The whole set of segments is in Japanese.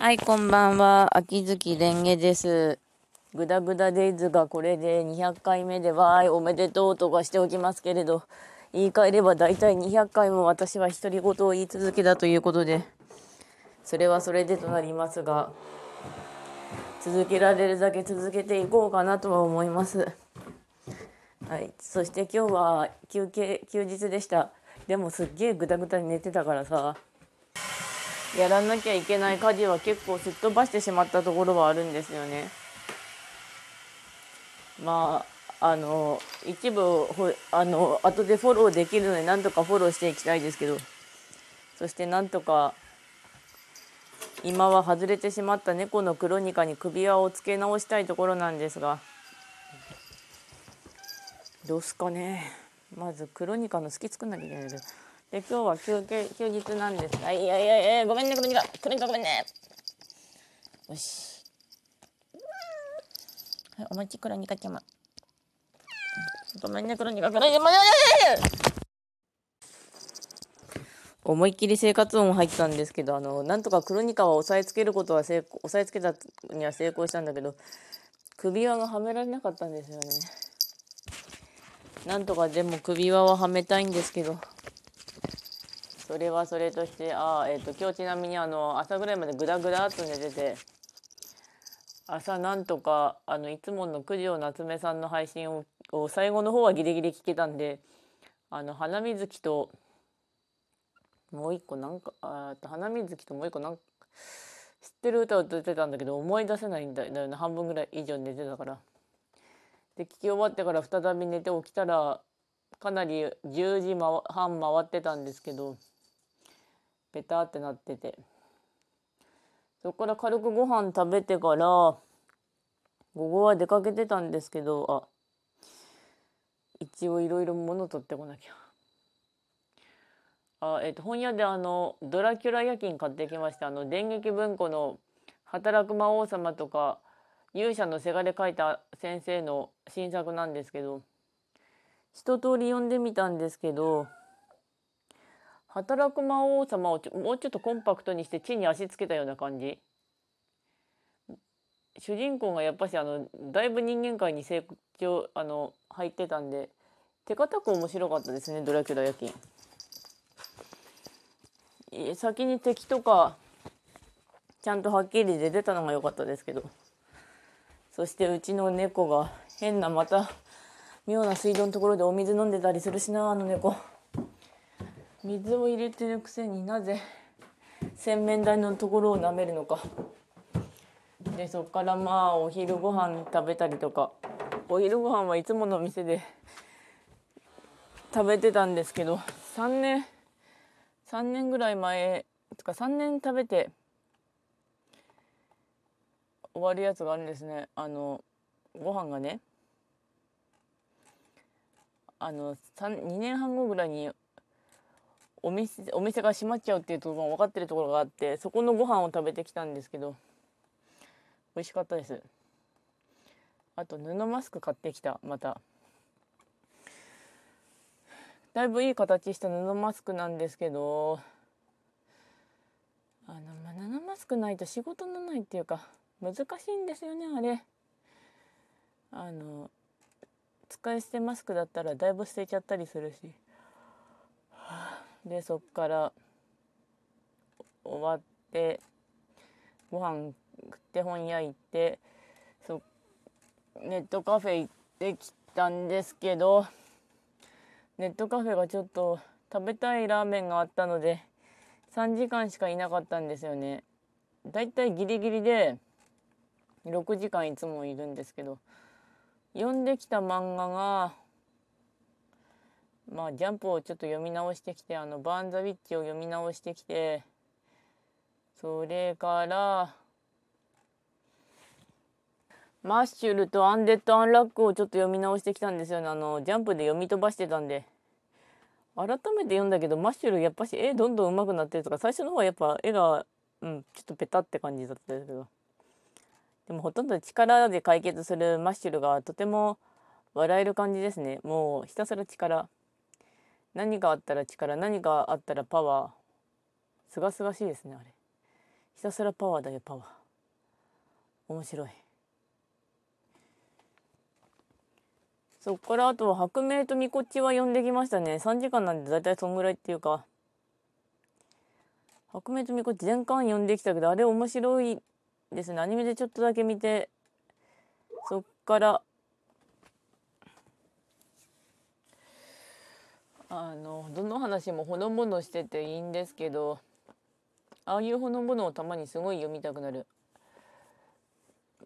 はい、こんばんは。秋月蓮華です。グダグダデイズがこれで200回目でわーいおめでとうとかしておきますけれど、言い換えれば大体200回も私は独り言を言い続けたということで、それはそれでとなりますが、続けられるだけ続けていこうかなとは思います。はい、そして今日は休憩休日でした。でもすっげえグダグダに寝てたからさ、やらなきゃいけない家事は結構すっ飛ばしてしまったところはあるんですよね。まああの一部ほあの後でフォローできるのでなんとかフォローしていきたいですけど。そしてなんとか今は外れてしまった猫のクロニカに首輪をつけ直したいところなんですが。どうすかね。まずクロニカの好き作んなきゃいけないけど。で今日は休憩休日なんですあいやいやいやごめんねクロニカクロニカごめんね。よし。はいお待ちクロニカちゃまごめんねクロニカクロニカま思いっきり生活音入ったんですけどあのなんとかクロニカは押さえつけることは成功押さえつけたには成功したんだけど首輪がはめられなかったんですよね。なんとかでも首輪ははめたいんですけど。それはそれとしてあえっ、と今日ちなみにあの朝ぐらいまでグダグダっと寝てて朝なんとかあのいつもの九条夏目さんの配信をを最後の方はギリギリ聞けたんであの花水木ともう一個なんかあー花水木ともう一個なんか知ってる歌を歌ってたんだけど思い出せないんだよね半分ぐらい以上寝てたから。で聞き終わってから再び寝て起きたらかなり10時半回ってたんですけどペタってなっててそこから軽くご飯食べてから午後は出かけてたんですけどあ一応いろいろ物取ってこなきゃ。あえっと本屋であの「ドラキュラ夜勤」買ってきましたあの電撃文庫の「働く魔王様」とか勇者のせがれ書いた先生の新作なんですけど一通り読んでみたんですけど「働く魔王様」をもうちょっとコンパクトにして地に足つけたような感じ。主人公がやっぱしあのだいぶ人間界に成長あの入ってたんで手堅く面白かったですね「ドラキュラ夜勤」先に敵とかちゃんとはっきり出てたのが良かったですけど。そしてうちの猫が変なまた妙な水道のところでお水飲んでたりするしなあの猫。水を入れてるくせになぜ 洗面台のところを舐めるのか。でそっからまあお昼ご飯食べたりとか。お昼ご飯はいつもの店で 食べてたんですけど3年3年ぐらい前とか3年食べて終わるやつがあるんですね。あのご飯がね。あの2年半後ぐらいにお店お店が閉まっちゃうっていうところが分かってるところがあってそこのご飯を食べてきたんですけど美味しかったです。あと布マスク買ってきたまた。だいぶいい形した布マスクなんですけどあの、まあ、布マスクないと仕事のないっていうか難しいんですよねあれ。あの使い捨てマスクだったらだいぶ捨てちゃったりするし。でそっから終わってご飯食って本屋行ってそネットカフェ行ってきたんですけどネットカフェがちょっと食べたいラーメンがあったので3時間しかいなかったんですよね。だいたいギリギリで6時間いつもいるんですけど読んできた漫画がまあジャンプをちょっと読み直してきてあのバーン・ザ・ウィッチを読み直してきてそれからマッシュルとアンデッド・アンラックをちょっと読み直してきたんですよね。あのジャンプで読み飛ばしてたんで。改めて読んだけどマッシュルやっぱし絵どんどん上手くなってるとか最初の方はやっぱ絵がうんちょっとペタって感じだったんですけど。でもほとんど力で解決するマッシュルがとても笑える感じですね。もうひたすら力。何かあったら力何かあったらパワー。すがすがしいですねあれ。ひたすらパワーだよパワー。面白い。そっからあとは白明とみこっちは呼んできましたね。3時間なんでだいたいそんぐらいっていうか。白明とみこっち全巻呼んできたけどあれ面白いですね。アニメでちょっとだけ見てそっからあのどの話もほのぼのしてていいんですけどああいうほのぼのをたまにすごい読みたくなる。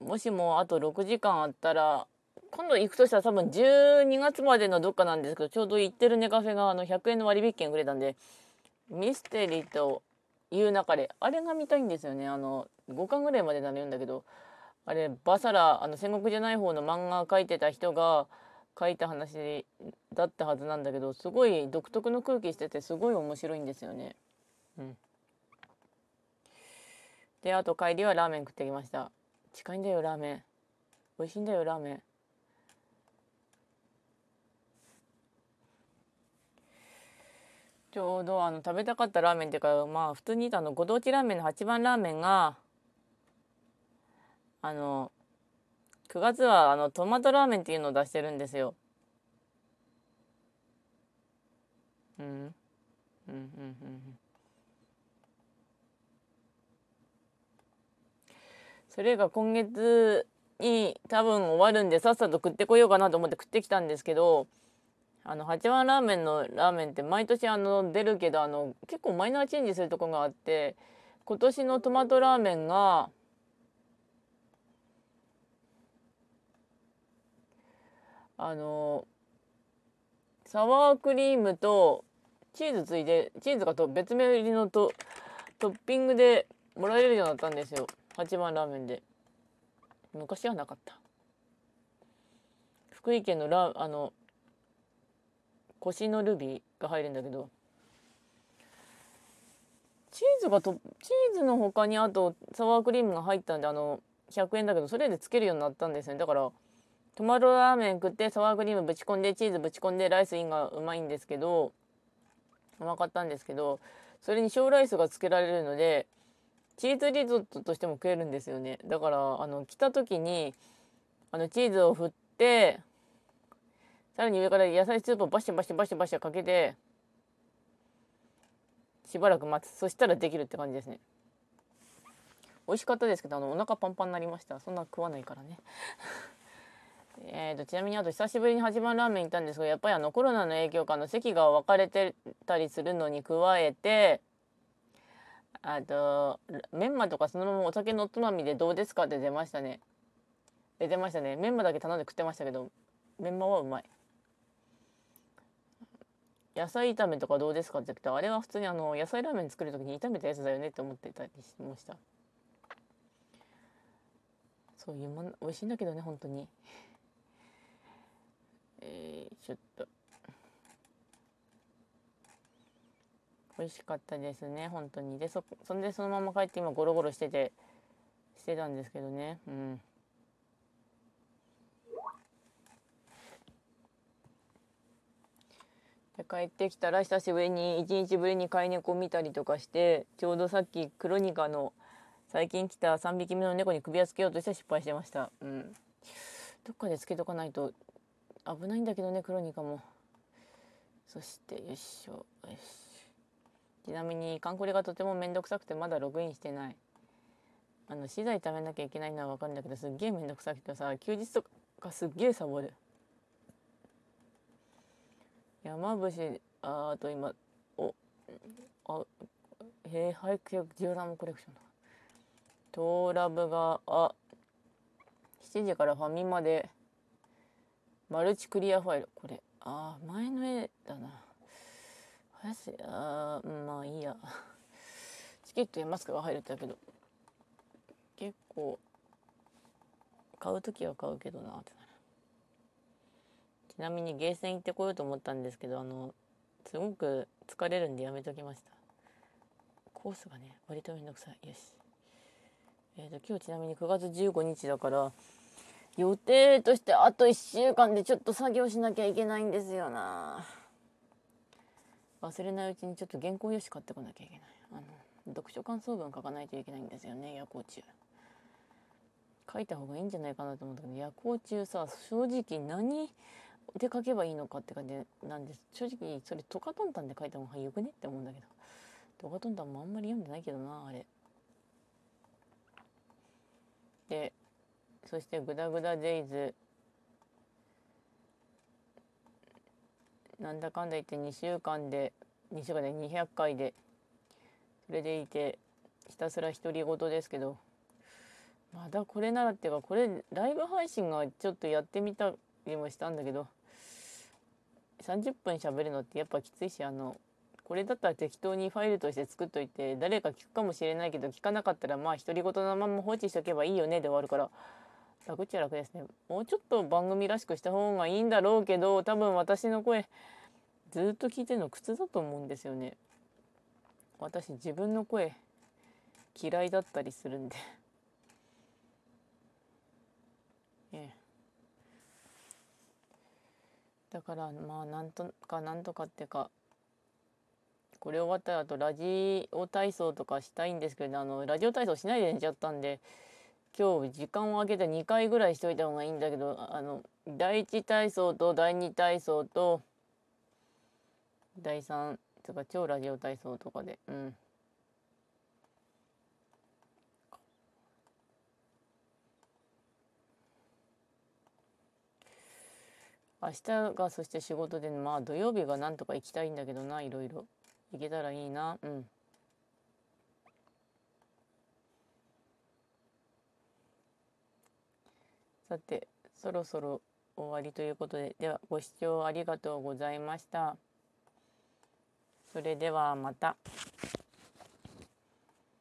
もしもあと6時間あったら今度行くとしたら多分12月までのどっかなんですけどちょうど行ってるネカフェがあの100円の割引券くれたんでミステリーという中であれが見たいんですよね。あの5巻ぐらいまでなら言うんだけどあれバサラあの戦国じゃない方の漫画描いてた人が書いた話だったはずなんだけどすごい独特の空気しててすごい面白いんですよね。うん、であと帰りはラーメン食ってきました。近いんだよラーメン。美味しいんだよラーメン。ちょうどあの食べたかったラーメンっていうかまあ普通にあのご当地ラーメンの8番ラーメンがあの9月はあのトマトラーメンっていうのを出してるんですよ。うん。うんうんうんうん。それが今月に多分終わるんでさっさと食ってこようかなと思って食ってきたんですけどあの八幡ラーメンのラーメンって毎年あの出るけどあの結構マイナーチェンジするとこがあって今年のトマトラーメンがあのサワークリームとチーズついでチーズがと別名入りのとトッピングでもらえるようになったんですよ。八番ラーメンで。昔はなかった。福井県のラあの腰のルビーが入るんだけどチーズがとチーズの他にあとサワークリームが入ったんであの100円だけどそれでつけるようになったんですね。だからトマトラーメン食ってサワークリームぶち込んでチーズぶち込んでライスインがうまいんですけどうまかったんですけどそれに小ライスがつけられるのでチーズリゾットとしても食えるんですよね。だからあの来た時にあのチーズを振ってさらに上から野菜スープをバシャバシャバシャバシャかけてしばらく待つ。そしたらできるって感じですね。美味しかったですけどあのお腹パンパンになりました。そんな食わないからね。えーと、ちなみにあと久しぶりに八番ラーメン行ったんですけどやっぱりあのコロナの影響かの席が分かれてたりするのに加えてあとメンマとかそのままお酒のおつまみでどうですかって出ましたね。出てましたね。メンマだけ頼んで食ってましたけどメンマはうまい。野菜炒めとかどうですかって言ってあれは普通にあの野菜ラーメン作る時に炒めたやつだよねって思ってたりしました。そういうもん美味しいんだけどね本当に。えー、ちょっと。美味しかったですね本当に。でそそんでそのまま帰って今ゴロゴロしててしてたんですけどね。うん。で帰ってきたら久しぶりに1日ぶりに飼い猫見たりとかしてちょうどさっきクロニカの最近来た3匹目の猫に首輪つけようとして失敗してました。うん。どっかでつけとかないと危ないんだけどねクロニカも。そしてよいしょよしちなみにカンコレがとても面倒くさくてまだログインしてない。あの資材貯めなきゃいけないのは分かるんだけどすっげえ面倒くさくてさ休日とかすっげえサボる。山伏ああと今おあへえ俳句ジオラマコレクションだ。トーラブがあ7時からファミマでマルチクリアファイル。これ。ああ前の絵だな。林あーまあいいや。チケットやマスクが入るってだけど。結構買う時は買うけどなってなる。ちなみにゲーセン行ってこようと思ったんですけどあのすごく疲れるんでやめときました。コースがね割とめんどくさい。よし。えーと今日ちなみに9月15日だから予定としてあと1週間でちょっと作業しなきゃいけないんですよな。忘れないうちにちょっと原稿用紙買ってこなきゃいけない。あの読書感想文書かないといけないんですよね夜行中。書いた方がいいんじゃないかなと思ったけど夜行中さ正直何で書けばいいのかって感じなんです。正直それトカトンタンで書いた方がよくねって思うんだけど。トカトンタンもあんまり読んでないけどなあれ。でそしてグダグダデイズ。なんだかんだ言って2週間で2週間で200回でそれでいてひたすら独り言ですけど。まだこれならっていうかこれライブ配信がちょっとやってみたりもしたんだけど。30分喋るのってやっぱきついしあのこれだったら適当にファイルとして作っといて誰か聞くかもしれないけど聞かなかったらまあ独り言のまま放置しとけばいいよねで終わるから。楽っちゃ楽ですね。もうちょっと番組らしくした方がいいんだろうけど多分私の声ずっと聞いてるの苦痛だと思うんですよね。私自分の声嫌いだったりするんで。ええ。だからまあなんとかなんとかってかこれ終わったらあとラジオ体操とかしたいんですけどあのラジオ体操しないで寝ちゃったんで今日時間を空けて2回ぐらいしといた方がいいんだけどあの第1体操と第2体操と第3とか超ラジオ体操とかでうん。明日がそして仕事でまあ土曜日がなんとか行きたいんだけどないろいろ。行けたらいいなうん。さてそろそろ終わりということでではご視聴ありがとうございましたそれではまた。